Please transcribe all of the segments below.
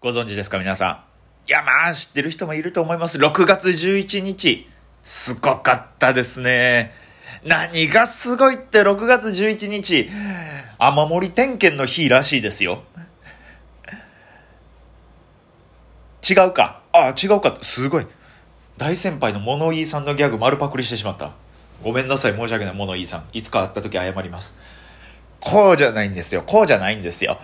ご存知ですか皆さん？いや、まあ、知ってる人もいると思います。6月11日。すごかったですね。何がすごいって6月11日、雨漏り点検の日らしいですよ。違うか？あ、違うか。すごい。大先輩の物言いさんのギャグ丸パクリしてしまった。ごめんなさい。申し訳ない。物言いさん。いつか会った時謝ります。こうじゃないんですよ。こうじゃないんですよ。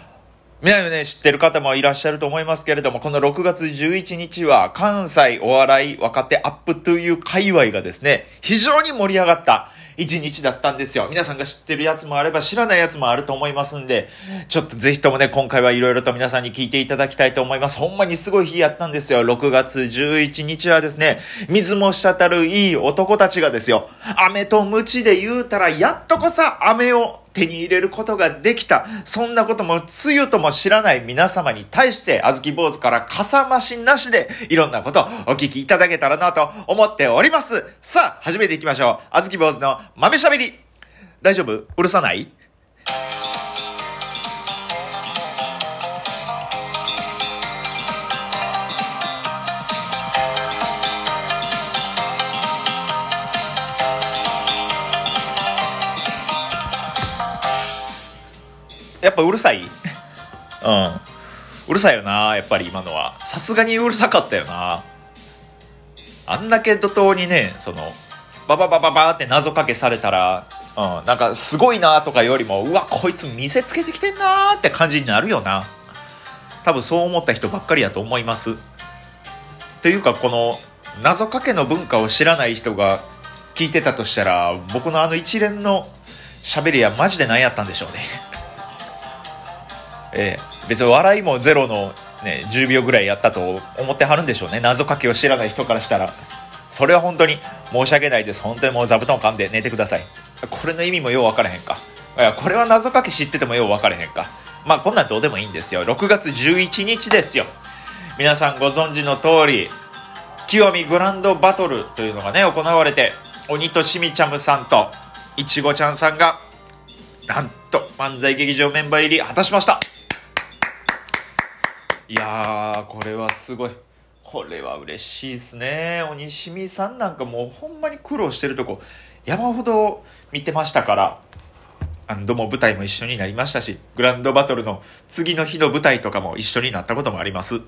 皆さんね、知ってる方もいらっしゃると思いますけれども、この6月11日は関西お笑い若手アップという界隈がですね、非常に盛り上がった一日だったんですよ。皆さんが知ってるやつもあれば知らないやつもあると思いますんで、ちょっとぜひともね、今回はいろいろと皆さんに聞いていただきたいと思います。ほんまにすごい日やったんですよ。6月11日はですね、水も滴るいい男たちがですよ、飴と鞭で言うたら、やっとこさ飴を手に入れることができた。そんなこともつゆとも知らない皆様に対して、あずき坊主からかさ増しなしで、いろんなことをお聞きいただけたらなと思っております。さあ、始めていきましょう。あずき坊主の豆しゃべり。大丈夫？うるさない？やっぱうるさい？うん。うるさいよな、やっぱり今のは。さすがにうるさかったよな。あんだけ怒涛にね、その、バババババって謎かけされたら、うん、なんかすごいなとかよりも、うわ、こいつ見せつけてきてんなって感じになるよな。多分そう思った人ばっかりやと思います。というか、この謎かけの文化を知らない人が聞いてたとしたら、僕のあの一連の喋りはマジで何やったんでしょうね。えー、別に笑いもゼロの、ね、10秒ぐらいやったと思ってはるんでしょうね。謎かけを知らない人からしたら。それは本当に申し訳ないです。本当にもう座布団噛んで寝てください。これの意味もよう分からへんか。いやこれは謎かけ知っててもよう分からへんか。まあこんなんどうでもいいんですよ。6月11日ですよ。皆さんご存知の通り清見グランドバトルというのがね行われて鬼としみちゃむさんといちごちゃんさんがなんと漫才劇場メンバー入り果たしました。いやー、これはすごい。これは嬉しいですね。鬼しみさんなんかもうほんまに苦労してるとこ山ほど見てましたから、あの、ども舞台も一緒になりましたし、グランドバトルの次の日の舞台とかも一緒になったこともあります。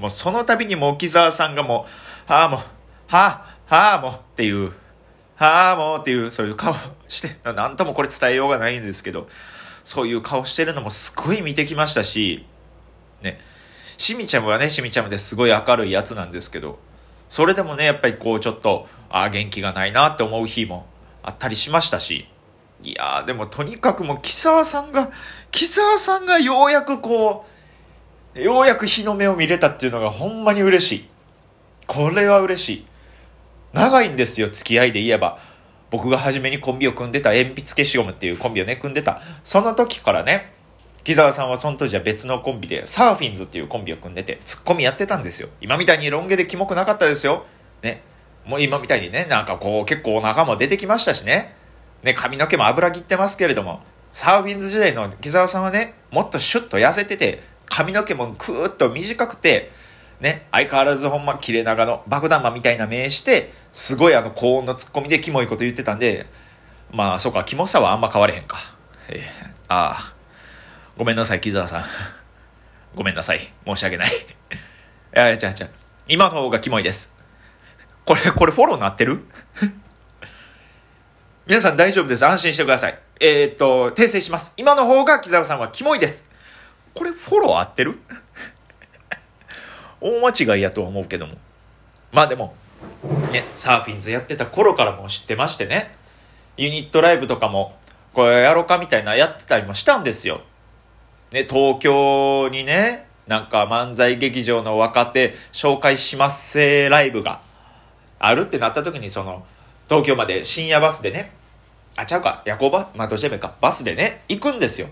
もうその度にもう木沢さんがもう、はあもう、はあ、はあもうっていう、はあもうっていう、そういう顔して、なんともこれ伝えようがないんですけど、そういう顔してるのもすごい見てきましたし、ね、しみちゃんはね、しみちゃんですごい明るいやつなんですけど、それでもね、やっぱりこうちょっと、ああ、元気がないなって思う日もあったりしましたし、いやー、でもとにかくもう、木沢さんが、木沢さんがようやくこう、ようやく日の目を見れたっていうのがほんまに嬉しい。これは嬉しい。長いんですよ、付き合いで言えば。僕が初めにコンビを組んでた鉛筆消しゴムっていうコンビをね、組んでた。その時からね、木澤さんはその当時は別のコンビで、サーフィンズっていうコンビを組んでて、ツッコミやってたんですよ。今みたいにロン毛でキモくなかったですよ。ね。もう今みたいにね、なんかこう結構お腹も出てきましたしね。ね、髪の毛も油切ってますけれども、サーフィンズ時代の木澤さんはね、もっとシュッと痩せてて、髪の毛もクーッと短くて、ね、相変わらずほんま切れ長の爆弾魔みたいな名して、すごいあの高音のツッコミでキモいこと言ってたんで、まあそうか、キモさはあんま変われへんか。えー、ああ。ごめんなさい、木澤さん。ごめんなさい。申し訳ない。いや、じゃあ、じゃ、今の方がキモいです。これ、これフォローなってる？皆さん大丈夫です。安心してください。えー、っと、訂正します。今の方が木澤さんはキモいです。これフォロー合ってる？大間違いやとは思うけども。まあでも、ね、サーフィンズやってた頃からも知ってましてね、ユニットライブとかも、これやろうかみたいなやってたりもしたんですよ。ね、東京にね、なんか漫才劇場の若手紹介しますせライブがあるってなった時にその、東京まで深夜バスでね、あ、ちゃうか、夜行バス、まあどうしてもいいか、バスでね、行くんですよ。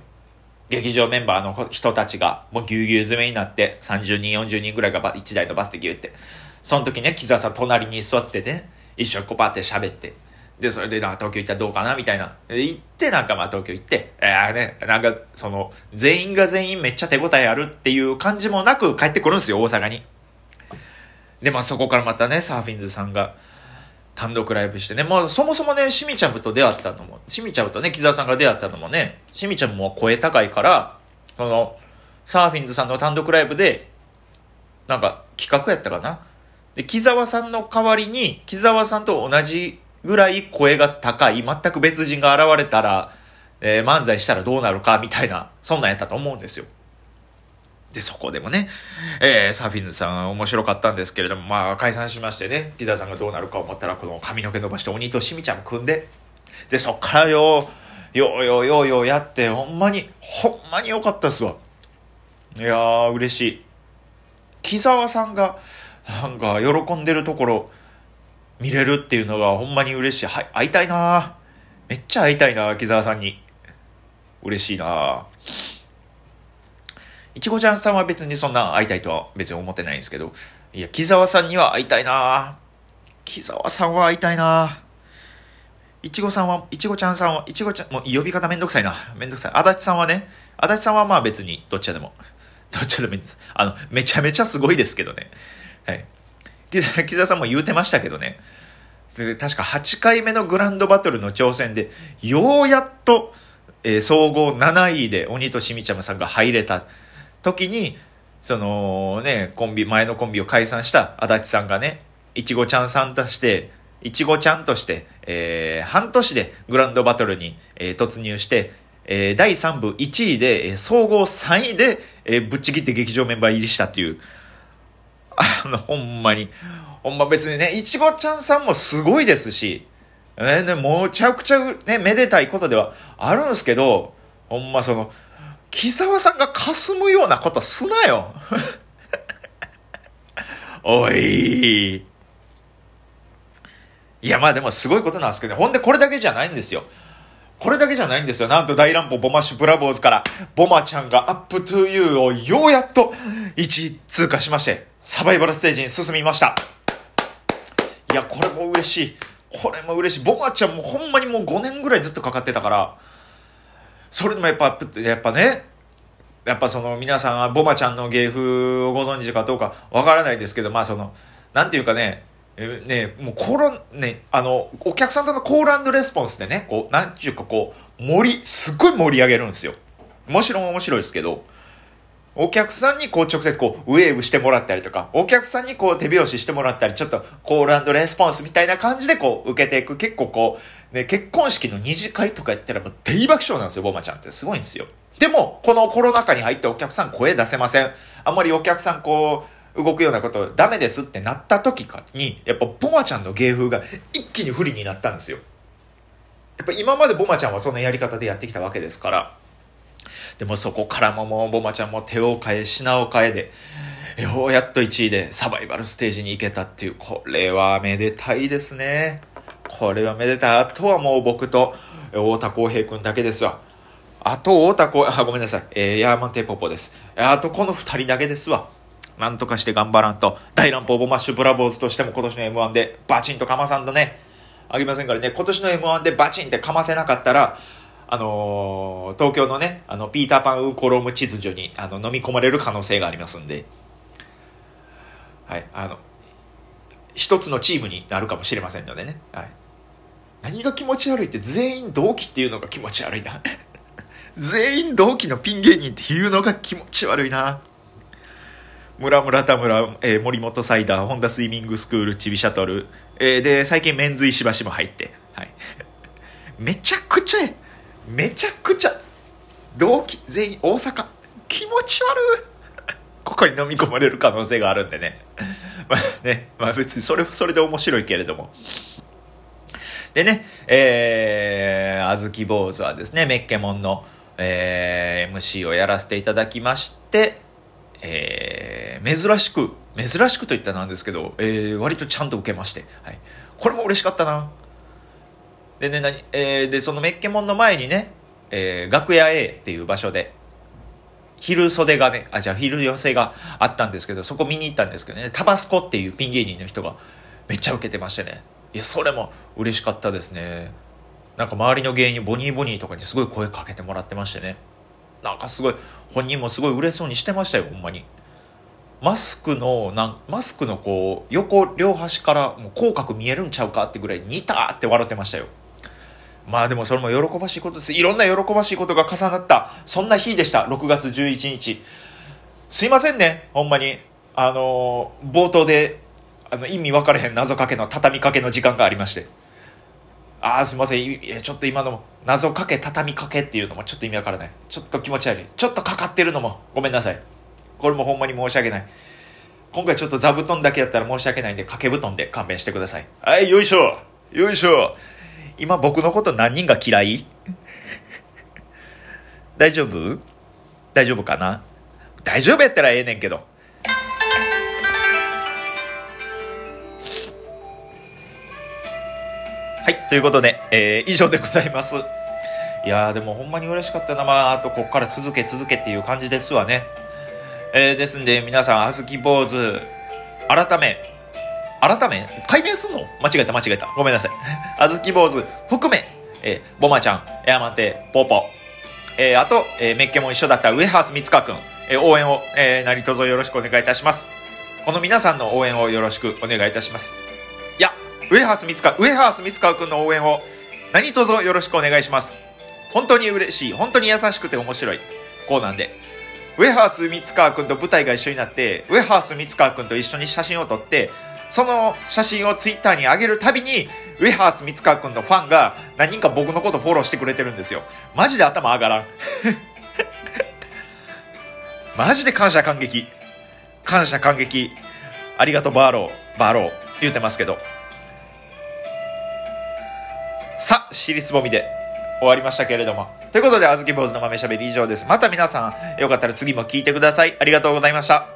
劇場メンバーの人たちがもうぎゅうぎゅう詰めになって30人40人ぐらいが1台のバスでぎゅうってその時ね木澤さん隣に座ってね一緒にこうパって喋ってで、それで、東京行ったらどうかなみたいな。で、行って、なんかまあ東京行って、えー、ね、なんか、その、全員が全員めっちゃ手応えあるっていう感じもなく帰ってくるんですよ、大阪に。で、まあそこからまたね、サーフィンズさんが、単独ライブしてね、まあそもそもね、しみちゃむと出会ったのも、しみちゃむとね、木澤さんが出会ったのもね、しみちゃむも声高いから、その、サーフィンズさんの単独ライブで、なんか企画やったかな。で、木澤さんの代わりに、木澤さんと同じぐらい声が高い、全く別人が現れたら、えー、漫才したらどうなるか、みたいな、そんなんやったと思うんですよ。で、そこでもね、えー、サーフィンズさん面白かったんですけれども、まあ解散しましてね、木澤さんがどうなるか思ったら、この髪の毛伸ばして鬼としみちゃん組んで、で、そっからよ、ようようようようやって、ほんまに、ほんまに良かったっすわ。いやー、嬉しい。木澤さんが、なんか、喜んでるところ、見れるっていうのがほんまに嬉しい。はい、会いたいなめっちゃ会いたいな木澤さんに。嬉しいないちごちゃんさんは別にそんな会いたいとは別に思ってないんですけど、いや、木澤さんには会いたいな木澤さんは会いたいないちごさんは、いちごちゃんさんは、いちごちゃん、もう呼び方めんどくさいな。めんどくさい。足立さんはね、足立さんはまあ別にどっちでも、どっちでもいいんです。あの、めちゃめちゃすごいですけどね。はい。木澤さんも言うてましたけどね。確か8回目のグランドバトルの挑戦で、ようやっと、えー、総合7位で鬼としみちゃむさんが入れた時に、そのね、コンビ、前のコンビを解散した足立さんがね、いちごちゃんさんとして、いちごちゃんとして、えー、半年でグランドバトルに、えー、突入して、えー、第3部1位で、総合3位で、えー、ぶっちぎって劇場メンバー入りしたっていう、あの、ほんまに。ほんま別にね、いちごちゃんさんもすごいですし、えね、めちゃくちゃね、めでたいことではあるんですけど、ほんまその、木沢さんが霞むようなことすなよ。おい。いや、まあでもすごいことなんですけどね。ほんでこれだけじゃないんですよ。これだけじゃないんですよ。なんと大乱歩ボマッシュブラボーズから、ボマちゃんがアップトゥーユーをようやっと1位通過しまして、サバイバルステージに進みました。いや、これも嬉しい。これも嬉しい。ボマちゃんもほんまにもう5年ぐらいずっとかかってたから、それでもやっぱ、やっぱね、やっぱその皆さんは、ボマちゃんの芸風をご存知かどうかわからないですけど、まあその、なんていうかね、えね、もうコロね、あの、お客さんとのコールレスポンスでね、こう、なんちゅうかこう、盛り、すごい盛り上げるんですよ。もちろん面白いですけど、お客さんにこう直接こうウェーブしてもらったりとか、お客さんにこう手拍子してもらったり、ちょっとコールレスポンスみたいな感じでこう受けていく。結構こう、ね、結婚式の二次会とかやったらもう大爆笑なんですよ、ボマちゃんって。すごいんですよ。でも、このコロナ禍に入ってお客さん声出せません。あんまりお客さんこう、動くようなことダメですってなった時かに、やっぱボマちゃんの芸風が一気に不利になったんですよ。やっぱ今までボマちゃんはそのやり方でやってきたわけですから。でもそこからももうボマちゃんも手を変え品を変えで、ようやっと1位でサバイバルステージに行けたっていう、これはめでたいですね。これはめでたい。あとはもう僕と太田康平君だけですわ。あと、太田康、あ、ごめんなさい。えー、ヤーマンテポポです。あと、この二人だけですわ。なんとかして頑張らんと、大乱暴ボマッシュブラボーズとしても今年の M1 でバチンとかまさんとね、あげませんからね、今年の M1 でバチンってかませなかったら、あのー、東京のね、あの、ピーターパンウコロム秩序に、あの、飲み込まれる可能性がありますんで、はい、あの、一つのチームになるかもしれませんのでね、はい。何が気持ち悪いって全員同期っていうのが気持ち悪いな。全員同期のピン芸人っていうのが気持ち悪いな。村村田村、えー、森本サイダー、ホンダスイミングスクール、チビシャトル、えー、で、最近メンズ石橋も入って、はい。めちゃくちゃえ、めちゃくちゃ、同期、全員大阪、気持ち悪い。ここに飲み込まれる可能性があるんでね。まあね、まあ別にそれはそれで面白いけれども。でね、えー、あずき坊主はですね、メッケモンの、えー、MC をやらせていただきまして、珍しく、珍しくといったらなんですけど、えー、割とちゃんと受けまして、はい。これも嬉しかったな。でね、何、えー、で、そのメッケモンの前にね、えー、楽屋 A っていう場所で、昼袖がね、あ、じゃあ昼寄せがあったんですけど、そこ見に行ったんですけどね、タバスコっていうピン芸人の人がめっちゃ受けてましてね、いやそれも嬉しかったですねなんか周りの芸人ボニーボニーとかにすごい声かけてもらってましてねなんかすごい本人もすごい嬉しそうにしてましたよほんまにマスクのなんマスクのこう横両端からもう口角見えるんちゃうかってぐらい似たって笑ってましたよ。まあでもそれも喜ばしいことです。いろんな喜ばしいことが重なった。そんな日でした。6月11日。すいませんね。ほんまに。あの冒頭であの意味分かれへん謎かけの畳みかけの時間がありまして。ああすいません。ちょっと今の謎かけ畳みかけっていうのもちょっと意味わからない。ちょっと気持ち悪い。ちょっとかかってるのもごめんなさい。これもほんまに申し訳ない。今回ちょっと座布団だけやったら申し訳ないんで掛け布団で勘弁してください。はいよいしょ。よいしょ。今僕のこと何人が嫌い？大丈夫？大丈夫かな？大丈夫やったらええねんけど。はいということで、えー、以上でございます。いやでもほんまに嬉しかったな。まああとこっから続け続けっていう感じですわね。えー、ですんで皆さんあずき坊主改め改め解明すんの？間違えた間違えた。ごめんなさい。あずき坊主含め、えー、ボマちゃんエアマテポポ。えー、あと、えー、メッケも一緒だったウエハース三塚くん、えー、応援を、えー、何卒よろしくお願いいたします。この皆さんの応援をよろしくお願いいたします。いやウエハース三塚ウエハース三塚くんの応援を何卒よろしくお願いします。本当に嬉しい本当に優しくて面白いコーナーで。ウェハース三川君と舞台が一緒になってウェハース三川君と一緒に写真を撮ってその写真をツイッターに上げるたびにウェハース三川君のファンが何人か僕のことフォローしてくれてるんですよ。マジで頭上がらん。マジで感謝感激。感謝感激。ありがとうバーロー。バーロー。言うてますけど。さあ尻すぼみで。終わりましたけれども。ということであずき坊主の豆しゃべり以上です。また皆さんよかったら次も聞いてください。ありがとうございました。